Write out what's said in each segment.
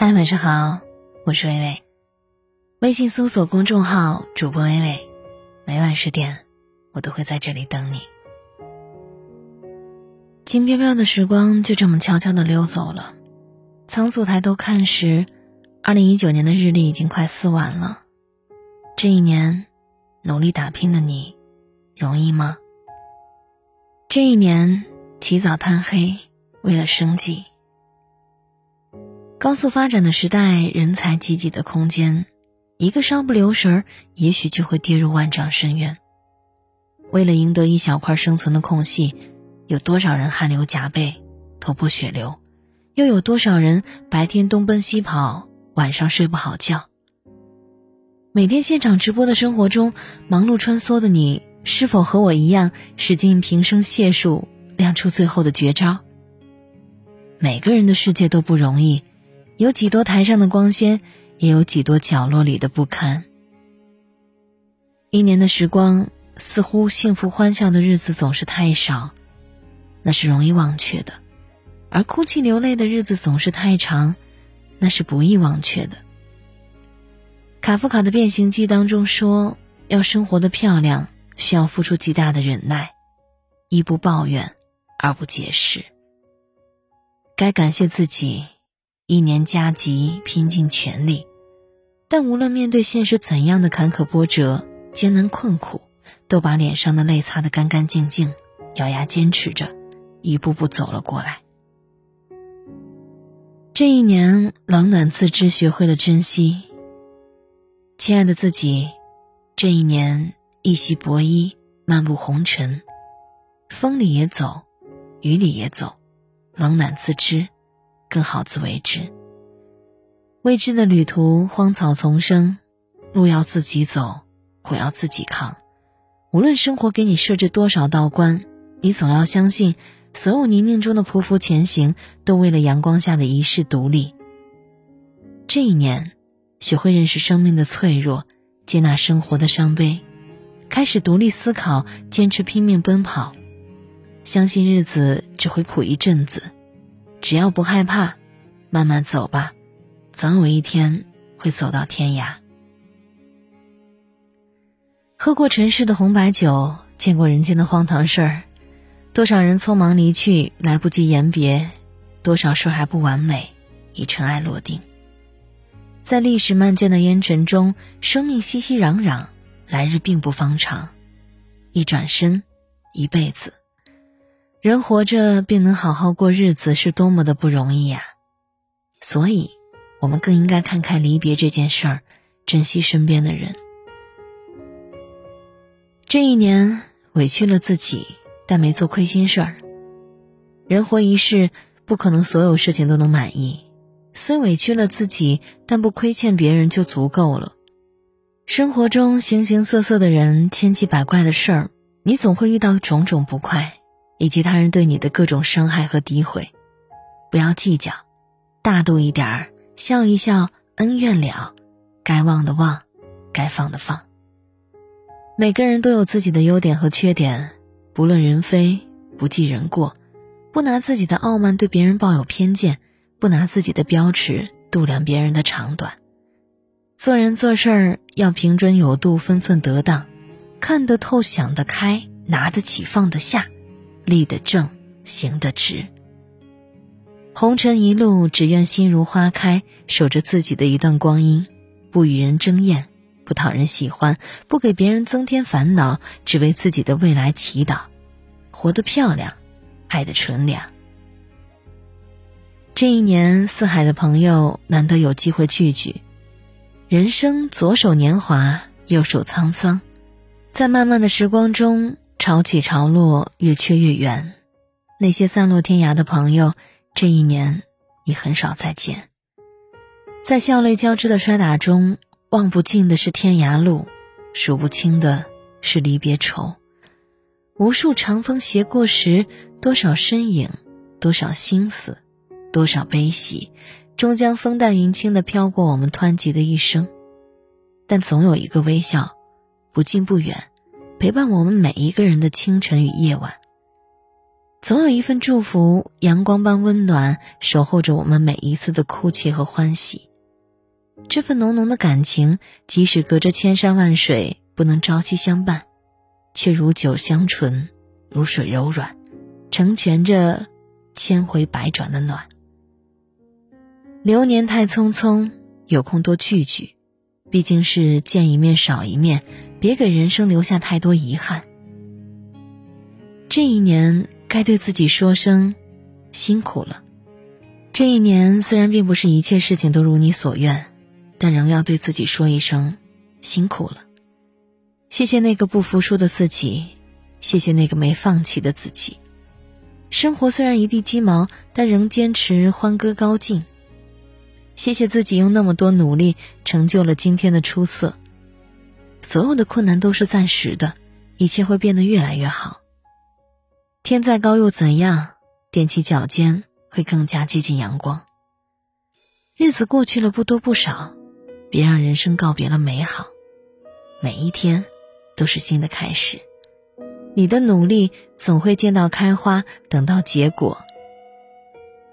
嗨，晚上好，我是微微。微信搜索公众号“主播微微”，每晚十点，我都会在这里等你。轻飘飘的时光就这么悄悄的溜走了，仓促抬头看时，二零一九年的日历已经快撕完了。这一年，努力打拼的你，容易吗？这一年，起早贪黑，为了生计。高速发展的时代，人才济济的空间，一个稍不留神儿，也许就会跌入万丈深渊。为了赢得一小块生存的空隙，有多少人汗流浃背、头破血流？又有多少人白天东奔西跑，晚上睡不好觉？每天现场直播的生活中，忙碌穿梭的你，是否和我一样，使尽平生解数，亮出最后的绝招？每个人的世界都不容易。有几多台上的光鲜，也有几多角落里的不堪。一年的时光，似乎幸福欢笑的日子总是太少，那是容易忘却的；而哭泣流泪的日子总是太长，那是不易忘却的。卡夫卡的《变形记》当中说：“要生活的漂亮，需要付出极大的忍耐，一不抱怨，二不解释。该感谢自己。”一年加急，拼尽全力，但无论面对现实怎样的坎坷波折、艰难困苦，都把脸上的泪擦得干干净净，咬牙坚持着，一步步走了过来。这一年，冷暖自知，学会了珍惜。亲爱的自己，这一年一袭薄衣，漫步红尘，风里也走，雨里也走，冷暖自知。更好自为之。未知的旅途，荒草丛生，路要自己走，苦要自己扛。无论生活给你设置多少道关，你总要相信，所有泥泞中的匍匐前行，都为了阳光下的一世独立。这一年，学会认识生命的脆弱，接纳生活的伤悲，开始独立思考，坚持拼命奔跑，相信日子只会苦一阵子。只要不害怕，慢慢走吧，总有一天会走到天涯。喝过尘世的红白酒，见过人间的荒唐事儿，多少人匆忙离去，来不及言别；多少事还不完美，已尘埃落定。在历史漫卷的烟尘中，生命熙熙攘攘，来日并不方长，一转身，一辈子。人活着并能好好过日子，是多么的不容易呀！所以，我们更应该看开离别这件事儿，珍惜身边的人。这一年委屈了自己，但没做亏心事儿。人活一世，不可能所有事情都能满意，虽委屈了自己，但不亏欠别人就足够了。生活中形形色色的人，千奇百怪的事儿，你总会遇到种种不快。以及他人对你的各种伤害和诋毁，不要计较，大度一点儿，笑一笑，恩怨了，该忘的忘，该放的放。每个人都有自己的优点和缺点，不论人非，不计人过，不拿自己的傲慢对别人抱有偏见，不拿自己的标尺度量别人的长短。做人做事儿要平准有度，分寸得当，看得透，想得开，拿得起，放得下。立得正，行得直。红尘一路，只愿心如花开，守着自己的一段光阴，不与人争艳，不讨人喜欢，不给别人增添烦恼，只为自己的未来祈祷。活得漂亮，爱的纯良。这一年，四海的朋友难得有机会聚聚。人生左手年华，右手沧桑，在漫漫的时光中。潮起潮落，越缺越圆。那些散落天涯的朋友，这一年已很少再见。在笑泪交织的摔打中，望不尽的是天涯路，数不清的是离别愁。无数长风斜过时，多少身影，多少心思，多少悲喜，终将风淡云轻的飘过我们湍急的一生。但总有一个微笑，不近不远。陪伴我们每一个人的清晨与夜晚。总有一份祝福，阳光般温暖，守候着我们每一次的哭泣和欢喜。这份浓浓的感情，即使隔着千山万水，不能朝夕相伴，却如酒香醇，如水柔软，成全着千回百转的暖。流年太匆匆，有空多聚聚，毕竟是见一面少一面，别给人生留下太多遗憾。这一年。该对自己说声辛苦了。这一年虽然并不是一切事情都如你所愿，但仍要对自己说一声辛苦了。谢谢那个不服输的自己，谢谢那个没放弃的自己。生活虽然一地鸡毛，但仍坚持欢歌高进。谢谢自己用那么多努力成就了今天的出色。所有的困难都是暂时的，一切会变得越来越好。天再高又怎样？踮起脚尖会更加接近阳光。日子过去了不多不少，别让人生告别了美好。每一天都是新的开始，你的努力总会见到开花，等到结果。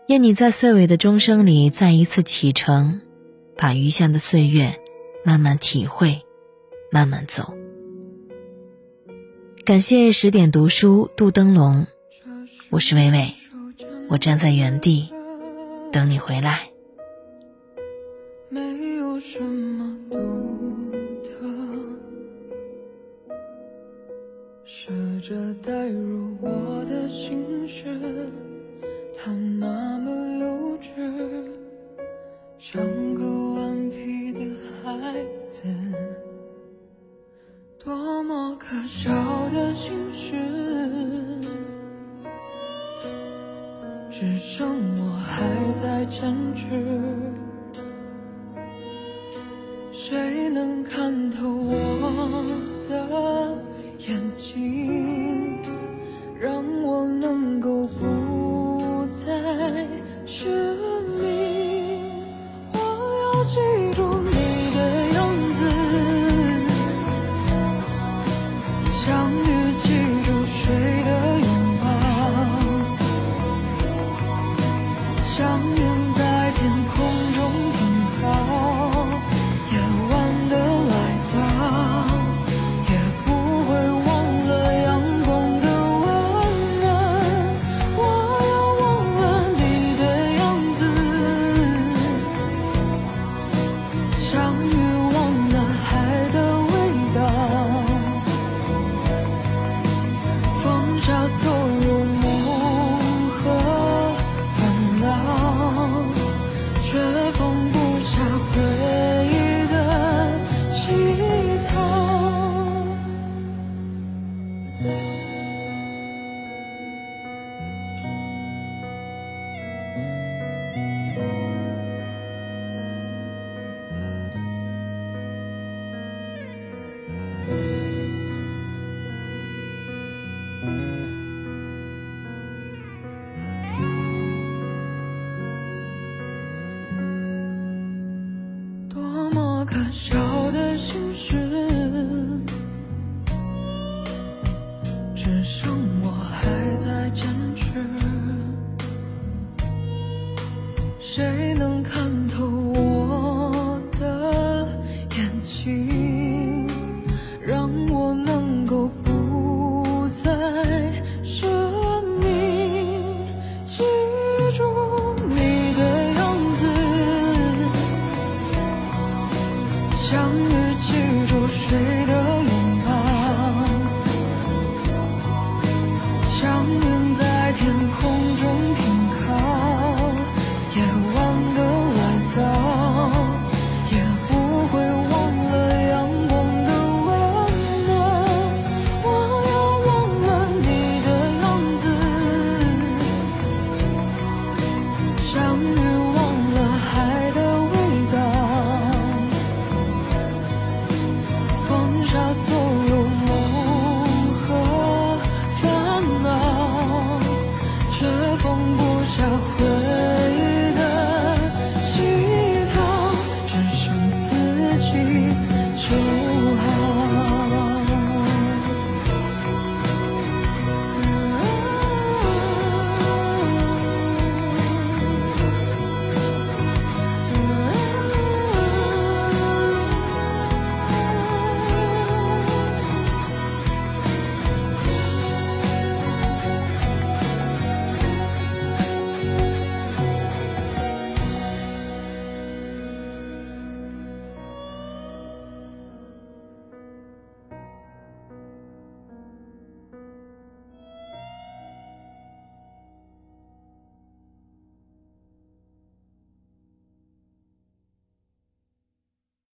愿你在岁尾的钟声里再一次启程，把余下的岁月慢慢体会，慢慢走。感谢十点读书杜灯笼，我是微微，我站在原地等你回来。没有什么独特，试着带入我的心事，它那么幼稚，像个顽皮的孩子。只剩我还在坚持。谁能看透我的眼睛，让我能够不再失明？我要记住。